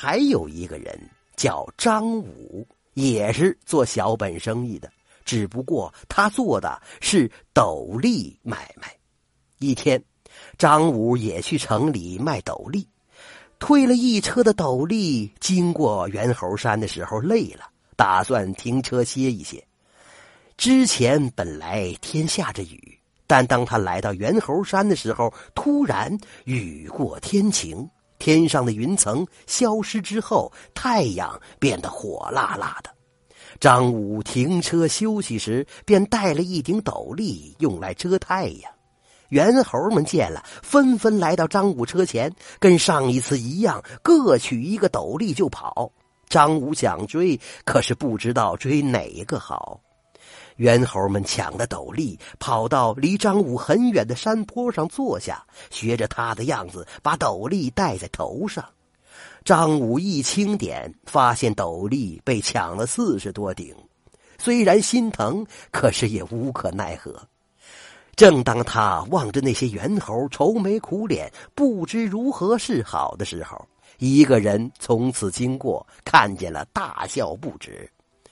还有一个人叫张武，也是做小本生意的，只不过他做的是斗笠买卖。一天，张武也去城里卖斗笠，推了一车的斗笠，经过猿猴山的时候累了，打算停车歇一歇。之前本来天下着雨，但当他来到猿猴山的时候，突然雨过天晴，天上的云层消失之后，太阳变得火辣辣的。张武停车休息时，便带了一顶斗笠用来遮太阳。猿猴们见了，纷纷来到张武车前，跟上一次一样，各取一个斗笠就跑。张武想追，可是不知道追哪一个好。猿猴们抢了斗笠，跑到离张武很远的山坡上坐下，学着他的样子，把斗笠戴在头上。张武一清点，发现斗笠被抢了四十多顶，虽然心疼，可是也无可奈何。正当他望着那些猿猴愁眉苦脸，不知如何是好的时候，一个人从此经过，看见了，大笑不止。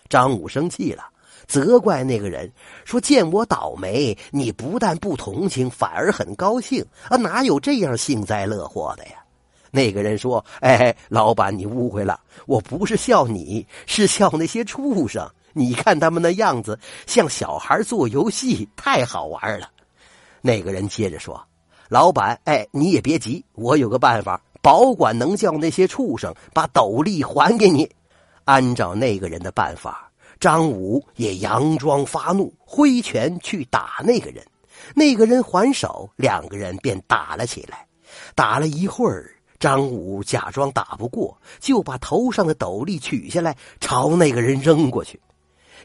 张武生气了。责怪那个人说：“见我倒霉，你不但不同情，反而很高兴啊！哪有这样幸灾乐祸的呀？”那个人说：“哎，老板，你误会了，我不是笑你，是笑那些畜生。你看他们那样子，像小孩做游戏，太好玩了。”那个人接着说：“老板，哎，你也别急，我有个办法，保管能叫那些畜生把斗笠还给你。按照那个人的办法。”张武也佯装发怒，挥拳去打那个人。那个人还手，两个人便打了起来。打了一会儿，张武假装打不过，就把头上的斗笠取下来，朝那个人扔过去。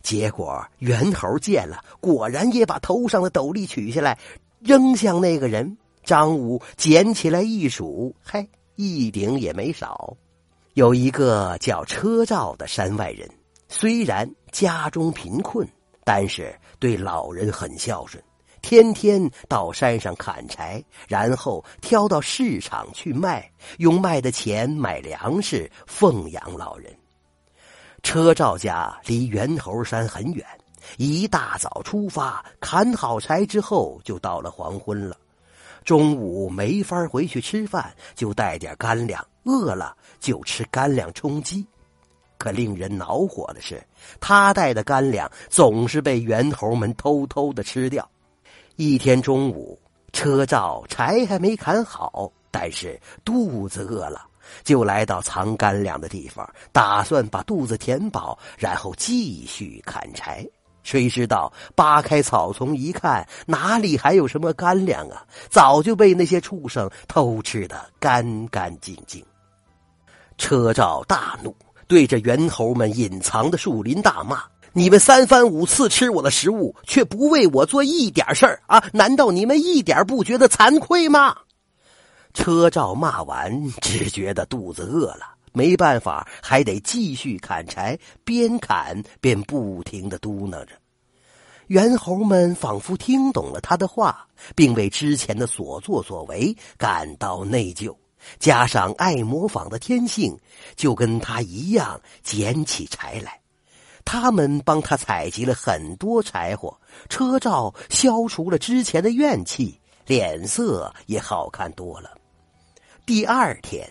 结果猿猴见了，果然也把头上的斗笠取下来，扔向那个人。张武捡起来一数，嘿，一顶也没少。有一个叫车照的山外人。虽然家中贫困，但是对老人很孝顺，天天到山上砍柴，然后挑到市场去卖，用卖的钱买粮食奉养老人。车照家离猿猴山很远，一大早出发，砍好柴之后就到了黄昏了。中午没法回去吃饭，就带点干粮，饿了就吃干粮充饥。可令人恼火的是，他带的干粮总是被猿猴们偷偷的吃掉。一天中午，车照柴还没砍好，但是肚子饿了，就来到藏干粮的地方，打算把肚子填饱，然后继续砍柴。谁知道扒开草丛一看，哪里还有什么干粮啊？早就被那些畜生偷吃的干干净净。车照大怒。对着猿猴们隐藏的树林大骂：“你们三番五次吃我的食物，却不为我做一点事儿啊！难道你们一点不觉得惭愧吗？”车照骂完，只觉得肚子饿了，没办法，还得继续砍柴，边砍边不停的嘟囔着。猿猴们仿佛听懂了他的话，并为之前的所作所为感到内疚。加上爱模仿的天性，就跟他一样捡起柴来。他们帮他采集了很多柴火，车照消除了之前的怨气，脸色也好看多了。第二天，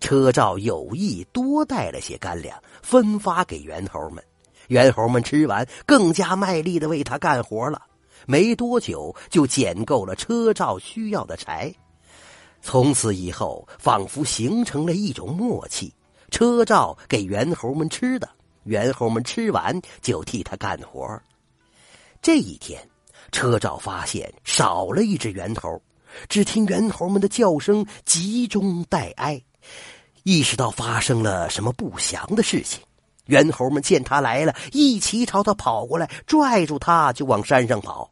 车照有意多带了些干粮，分发给猿猴们。猿猴们吃完，更加卖力的为他干活了。没多久，就捡够了车照需要的柴。从此以后，仿佛形成了一种默契。车照给猿猴们吃的，猿猴们吃完就替他干活。这一天，车照发现少了一只猿猴，只听猿猴们的叫声急中带哀，意识到发生了什么不祥的事情。猿猴们见他来了，一齐朝他跑过来，拽住他就往山上跑。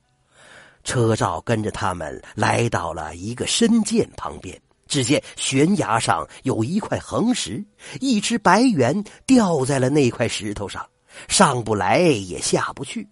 车照跟着他们来到了一个深涧旁边，只见悬崖上有一块横石，一只白猿掉在了那块石头上，上不来也下不去。